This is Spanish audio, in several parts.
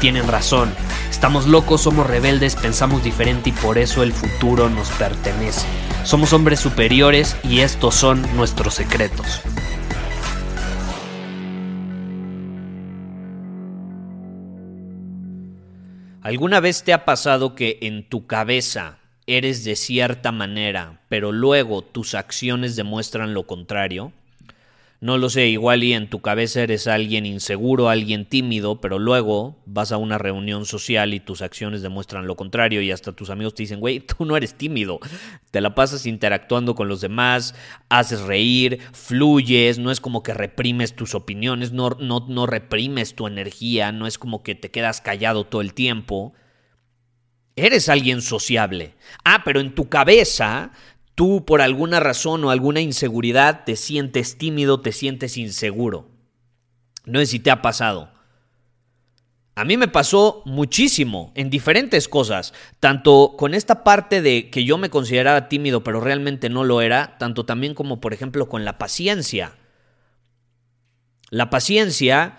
tienen razón. Estamos locos, somos rebeldes, pensamos diferente y por eso el futuro nos pertenece. Somos hombres superiores y estos son nuestros secretos. ¿Alguna vez te ha pasado que en tu cabeza eres de cierta manera, pero luego tus acciones demuestran lo contrario? No lo sé, igual y en tu cabeza eres alguien inseguro, alguien tímido, pero luego vas a una reunión social y tus acciones demuestran lo contrario y hasta tus amigos te dicen, güey, tú no eres tímido, te la pasas interactuando con los demás, haces reír, fluyes, no es como que reprimes tus opiniones, no, no, no reprimes tu energía, no es como que te quedas callado todo el tiempo. Eres alguien sociable. Ah, pero en tu cabeza tú por alguna razón o alguna inseguridad te sientes tímido, te sientes inseguro. No sé si te ha pasado. A mí me pasó muchísimo en diferentes cosas, tanto con esta parte de que yo me consideraba tímido pero realmente no lo era, tanto también como por ejemplo con la paciencia. La paciencia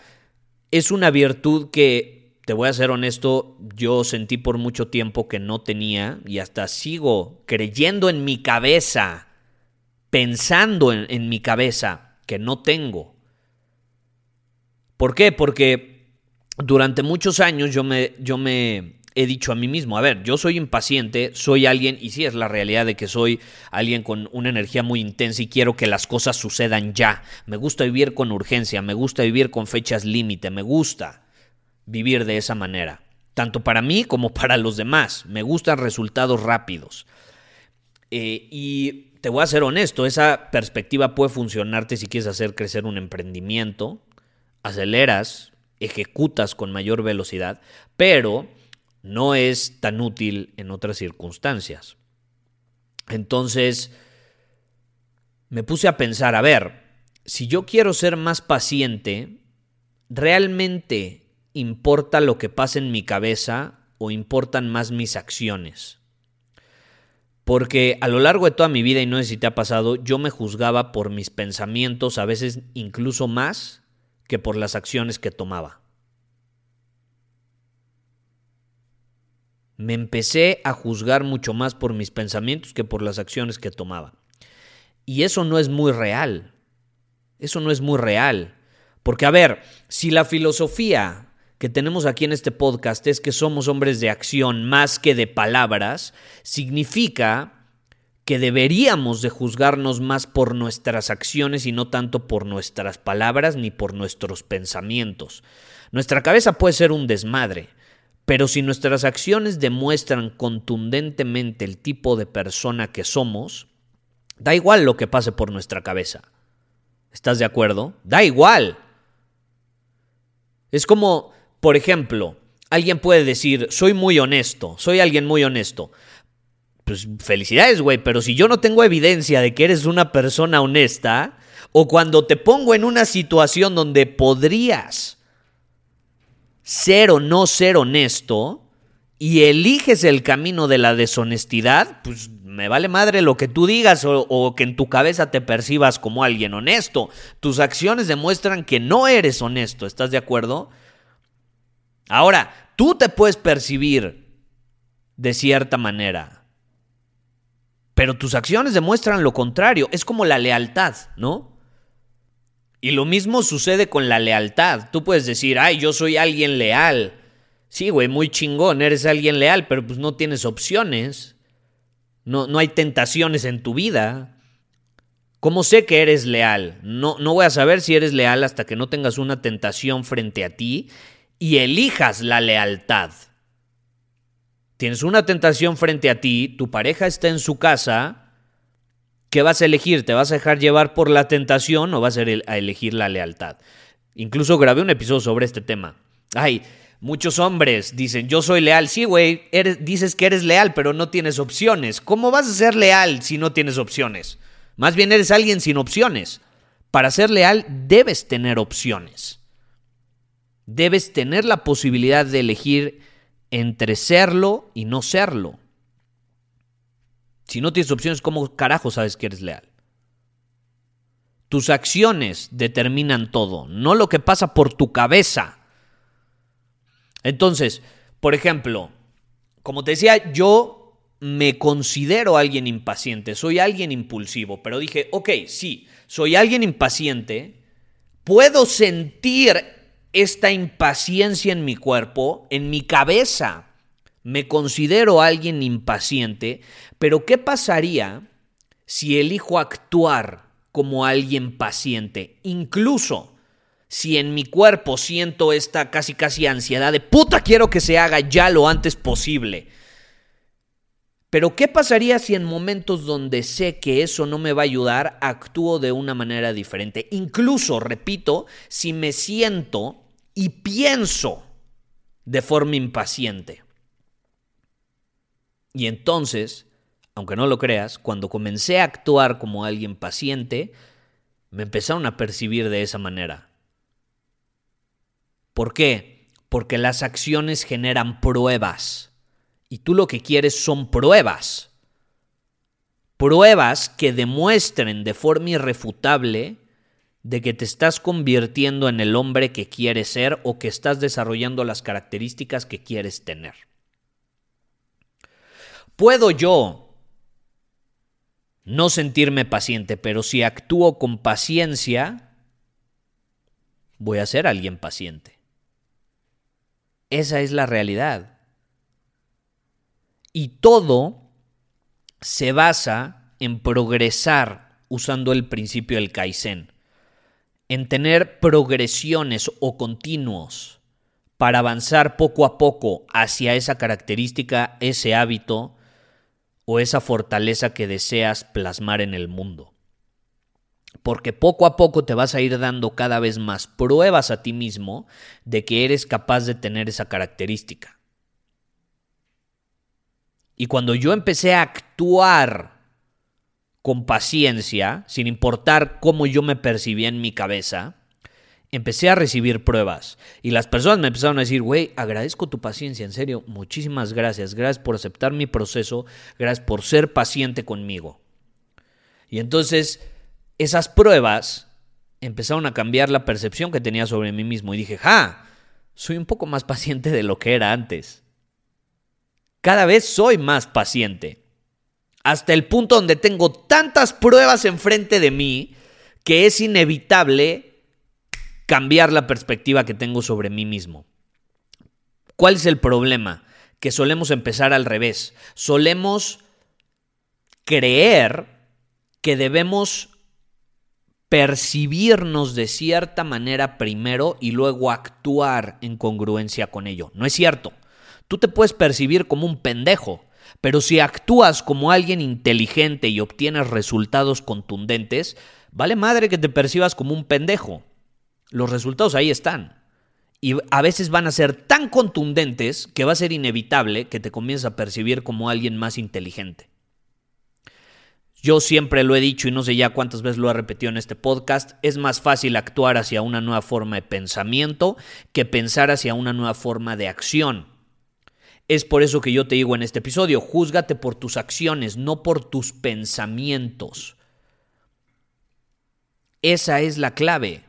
es una virtud que te voy a ser honesto, yo sentí por mucho tiempo que no tenía y hasta sigo creyendo en mi cabeza, pensando en, mi cabeza que no tengo. ¿Por qué? Porque durante muchos años yo me, yo me he dicho a mí mismo, a ver, yo soy impaciente, soy alguien, y sí es la realidad de que soy alguien con una energía muy intensa y quiero que las cosas sucedan ya. Me gusta vivir con urgencia, me gusta vivir con fechas límite, me gusta vivir de esa manera, tanto para mí como para los demás. Me gustan resultados rápidos. Eh, y te voy a ser honesto, esa perspectiva puede funcionarte si quieres hacer crecer un emprendimiento, aceleras, ejecutas con mayor velocidad, pero no es tan útil en otras circunstancias. Entonces, me puse a pensar, a ver, si yo quiero ser más paciente, ¿realmente ¿Importa lo que pasa en mi cabeza o importan más mis acciones? Porque a lo largo de toda mi vida, y no sé si te ha pasado, yo me juzgaba por mis pensamientos, a veces incluso más que por las acciones que tomaba. Me empecé a juzgar mucho más por mis pensamientos que por las acciones que tomaba. Y eso no es muy real. Eso no es muy real. Porque, a ver, si la filosofía que tenemos aquí en este podcast es que somos hombres de acción más que de palabras, significa que deberíamos de juzgarnos más por nuestras acciones y no tanto por nuestras palabras ni por nuestros pensamientos. Nuestra cabeza puede ser un desmadre, pero si nuestras acciones demuestran contundentemente el tipo de persona que somos, da igual lo que pase por nuestra cabeza. ¿Estás de acuerdo? Da igual. Es como por ejemplo, alguien puede decir, soy muy honesto, soy alguien muy honesto. Pues felicidades, güey, pero si yo no tengo evidencia de que eres una persona honesta, o cuando te pongo en una situación donde podrías ser o no ser honesto, y eliges el camino de la deshonestidad, pues me vale madre lo que tú digas o, o, que en tu cabeza te percibas como alguien honesto. Tus acciones demuestran que no eres honesto, ¿estás de acuerdo? Ahora, tú te puedes percibir de cierta manera, pero tus acciones demuestran lo contrario. Es como la lealtad, ¿no? Y lo mismo sucede con la lealtad. Tú puedes decir, ay, yo soy alguien leal. Sí, güey, muy chingón, eres alguien leal, pero pues no tienes opciones. No, no hay tentaciones en tu vida. ¿Cómo sé que eres leal? No, no voy a saber si eres leal hasta que no tengas una tentación frente a ti y elijas la lealtad. tienes una tentación frente a ti, tu pareja está en su casa, ¿qué vas a elegir? ¿Te vas a dejar llevar por la tentación o vas a elegir la lealtad? Incluso grabé un episodio sobre este tema. Ay, muchos hombres dicen, yo soy leal. Sí, güey, dices que eres leal, pero no tienes opciones. ¿Cómo vas a ser leal si no tienes opciones? Más bien eres alguien sin opciones. Para ser leal debes tener opciones. Debes tener la posibilidad de elegir entre serlo y no serlo. Si no tienes opciones, ¿cómo carajo sabes que eres leal? Tus acciones determinan todo, no lo que pasa por tu cabeza. Entonces, por ejemplo, como te decía, yo me considero alguien impaciente, soy alguien impulsivo, pero dije, ok, sí, soy alguien impaciente, puedo sentir esta impaciencia en mi cuerpo, en mi cabeza. Me considero alguien impaciente, pero ¿qué pasaría si elijo actuar como alguien paciente? Incluso si en mi cuerpo siento esta casi casi ansiedad de puta quiero que se haga ya lo antes posible. Pero ¿qué pasaría si en momentos donde sé que eso no me va a ayudar, actúo de una manera diferente? Incluso, repito, si me siento y pienso de forma impaciente. Y entonces, aunque no lo creas, cuando comencé a actuar como alguien paciente, me empezaron a percibir de esa manera. ¿Por qué? Porque las acciones generan pruebas. Y tú lo que quieres son pruebas. Pruebas que demuestren de forma irrefutable de que te estás convirtiendo en el hombre que quieres ser o que estás desarrollando las características que quieres tener. Puedo yo no sentirme paciente, pero si actúo con paciencia, voy a ser alguien paciente. Esa es la realidad. Y todo se basa en progresar usando el principio del Kaizen en tener progresiones o continuos para avanzar poco a poco hacia esa característica, ese hábito o esa fortaleza que deseas plasmar en el mundo. Porque poco a poco te vas a ir dando cada vez más pruebas a ti mismo de que eres capaz de tener esa característica. Y cuando yo empecé a actuar con paciencia, sin importar cómo yo me percibía en mi cabeza, empecé a recibir pruebas. Y las personas me empezaron a decir, güey, agradezco tu paciencia, en serio, muchísimas gracias. Gracias por aceptar mi proceso, gracias por ser paciente conmigo. Y entonces, esas pruebas empezaron a cambiar la percepción que tenía sobre mí mismo. Y dije, ja, soy un poco más paciente de lo que era antes. Cada vez soy más paciente hasta el punto donde tengo tantas pruebas enfrente de mí que es inevitable cambiar la perspectiva que tengo sobre mí mismo. ¿Cuál es el problema? Que solemos empezar al revés. Solemos creer que debemos percibirnos de cierta manera primero y luego actuar en congruencia con ello. No es cierto. Tú te puedes percibir como un pendejo, pero si actúas como alguien inteligente y obtienes resultados contundentes, vale madre que te percibas como un pendejo. Los resultados ahí están. Y a veces van a ser tan contundentes que va a ser inevitable que te comiences a percibir como alguien más inteligente. Yo siempre lo he dicho y no sé ya cuántas veces lo he repetido en este podcast, es más fácil actuar hacia una nueva forma de pensamiento que pensar hacia una nueva forma de acción. Es por eso que yo te digo en este episodio, júzgate por tus acciones, no por tus pensamientos. Esa es la clave.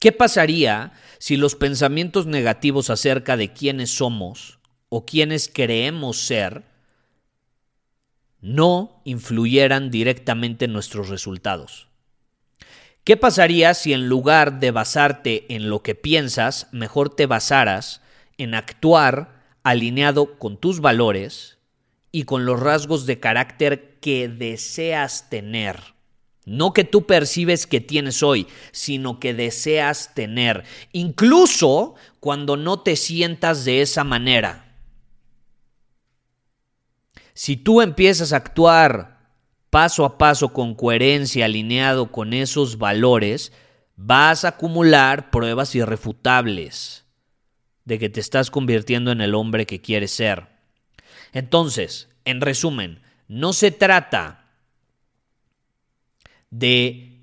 ¿Qué pasaría si los pensamientos negativos acerca de quiénes somos o quiénes creemos ser no influyeran directamente en nuestros resultados? ¿Qué pasaría si en lugar de basarte en lo que piensas, mejor te basaras en actuar alineado con tus valores y con los rasgos de carácter que deseas tener. No que tú percibes que tienes hoy, sino que deseas tener, incluso cuando no te sientas de esa manera. Si tú empiezas a actuar paso a paso con coherencia, alineado con esos valores, vas a acumular pruebas irrefutables de que te estás convirtiendo en el hombre que quieres ser. Entonces, en resumen, no se trata de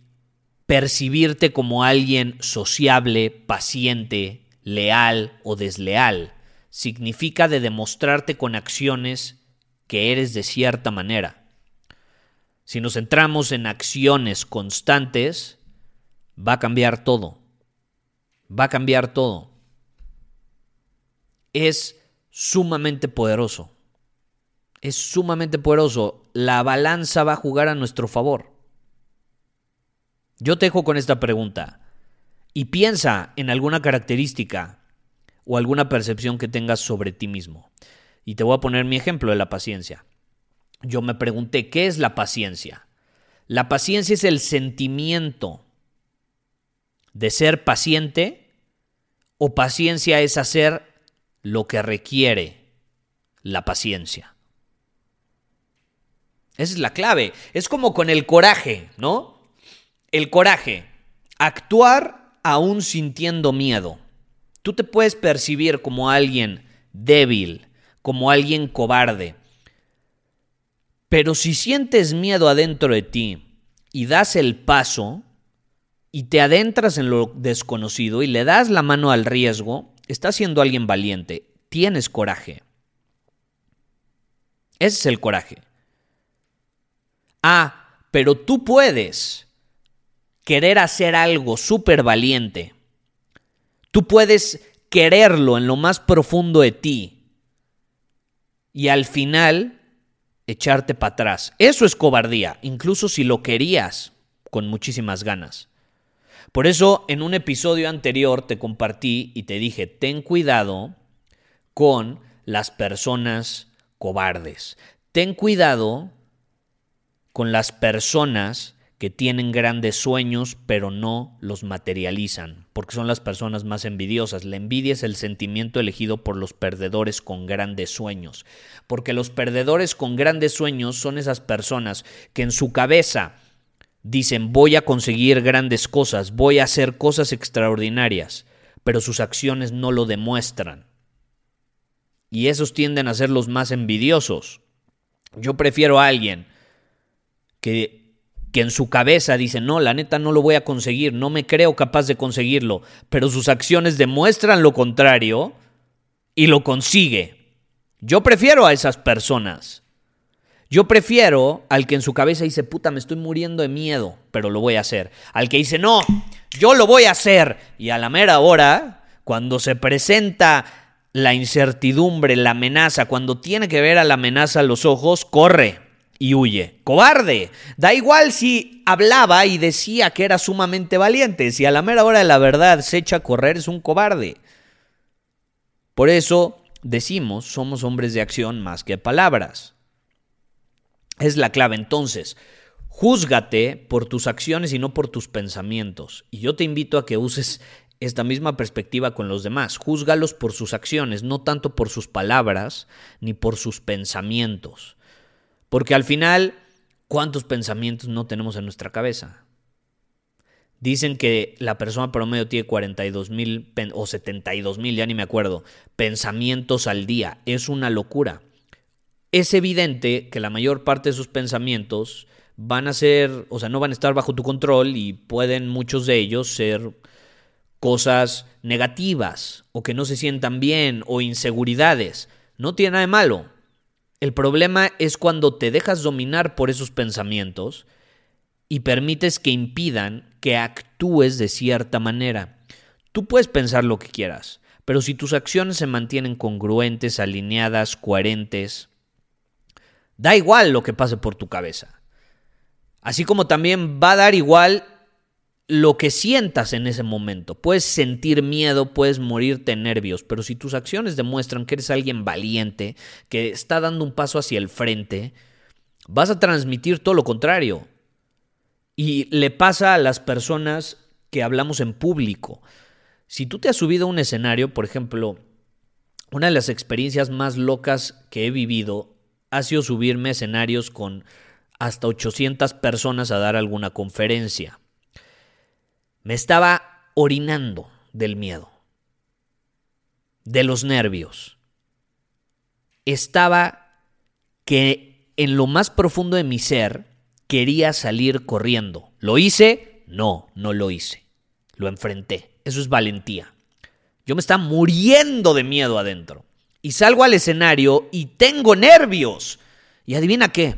percibirte como alguien sociable, paciente, leal o desleal. Significa de demostrarte con acciones que eres de cierta manera. Si nos centramos en acciones constantes, va a cambiar todo. Va a cambiar todo. Es sumamente poderoso. Es sumamente poderoso. La balanza va a jugar a nuestro favor. Yo te dejo con esta pregunta y piensa en alguna característica o alguna percepción que tengas sobre ti mismo. Y te voy a poner mi ejemplo de la paciencia. Yo me pregunté, ¿qué es la paciencia? La paciencia es el sentimiento de ser paciente o paciencia es hacer lo que requiere la paciencia. Esa es la clave. Es como con el coraje, ¿no? El coraje. Actuar aún sintiendo miedo. Tú te puedes percibir como alguien débil, como alguien cobarde. Pero si sientes miedo adentro de ti y das el paso, y te adentras en lo desconocido y le das la mano al riesgo, estás siendo alguien valiente, tienes coraje. Ese es el coraje. Ah, pero tú puedes querer hacer algo súper valiente. Tú puedes quererlo en lo más profundo de ti y al final echarte para atrás. Eso es cobardía, incluso si lo querías con muchísimas ganas. Por eso en un episodio anterior te compartí y te dije, ten cuidado con las personas cobardes. Ten cuidado con las personas que tienen grandes sueños pero no los materializan, porque son las personas más envidiosas. La envidia es el sentimiento elegido por los perdedores con grandes sueños, porque los perdedores con grandes sueños son esas personas que en su cabeza Dicen, voy a conseguir grandes cosas, voy a hacer cosas extraordinarias, pero sus acciones no lo demuestran. Y esos tienden a ser los más envidiosos. Yo prefiero a alguien que, que en su cabeza dice, no, la neta no lo voy a conseguir, no me creo capaz de conseguirlo, pero sus acciones demuestran lo contrario y lo consigue. Yo prefiero a esas personas. Yo prefiero al que en su cabeza dice, puta, me estoy muriendo de miedo, pero lo voy a hacer. Al que dice, no, yo lo voy a hacer. Y a la mera hora, cuando se presenta la incertidumbre, la amenaza, cuando tiene que ver a la amenaza a los ojos, corre y huye. Cobarde. Da igual si hablaba y decía que era sumamente valiente. Si a la mera hora de la verdad se echa a correr, es un cobarde. Por eso decimos, somos hombres de acción más que palabras. Es la clave. Entonces, júzgate por tus acciones y no por tus pensamientos. Y yo te invito a que uses esta misma perspectiva con los demás. Júzgalos por sus acciones, no tanto por sus palabras ni por sus pensamientos. Porque al final, ¿cuántos pensamientos no tenemos en nuestra cabeza? Dicen que la persona promedio tiene 42 mil o 72 mil, ya ni me acuerdo, pensamientos al día. Es una locura es evidente que la mayor parte de sus pensamientos van a ser, o sea, no van a estar bajo tu control y pueden muchos de ellos ser cosas negativas o que no se sientan bien o inseguridades. No tiene nada de malo. El problema es cuando te dejas dominar por esos pensamientos y permites que impidan que actúes de cierta manera. Tú puedes pensar lo que quieras, pero si tus acciones se mantienen congruentes, alineadas, coherentes, Da igual lo que pase por tu cabeza. Así como también va a dar igual lo que sientas en ese momento. Puedes sentir miedo, puedes morirte nervios, pero si tus acciones demuestran que eres alguien valiente, que está dando un paso hacia el frente, vas a transmitir todo lo contrario. Y le pasa a las personas que hablamos en público. Si tú te has subido a un escenario, por ejemplo, una de las experiencias más locas que he vivido ha sido subirme a escenarios con hasta 800 personas a dar alguna conferencia. Me estaba orinando del miedo, de los nervios. Estaba que en lo más profundo de mi ser quería salir corriendo. ¿Lo hice? No, no lo hice. Lo enfrenté. Eso es valentía. Yo me estaba muriendo de miedo adentro. Y salgo al escenario y tengo nervios. Y adivina qué.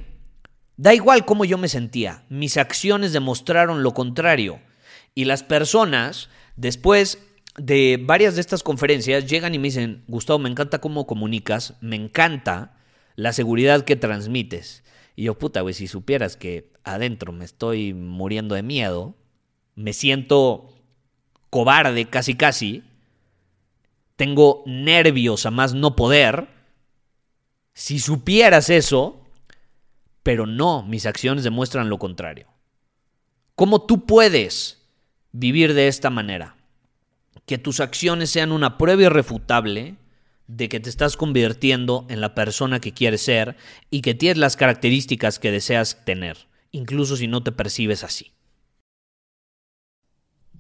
Da igual cómo yo me sentía. Mis acciones demostraron lo contrario. Y las personas, después de varias de estas conferencias, llegan y me dicen, Gustavo, me encanta cómo comunicas, me encanta la seguridad que transmites. Y yo, puta, güey, si supieras que adentro me estoy muriendo de miedo, me siento cobarde casi casi, tengo nervios a más no poder, si supieras eso, pero no, mis acciones demuestran lo contrario. ¿Cómo tú puedes vivir de esta manera? Que tus acciones sean una prueba irrefutable de que te estás convirtiendo en la persona que quieres ser y que tienes las características que deseas tener, incluso si no te percibes así.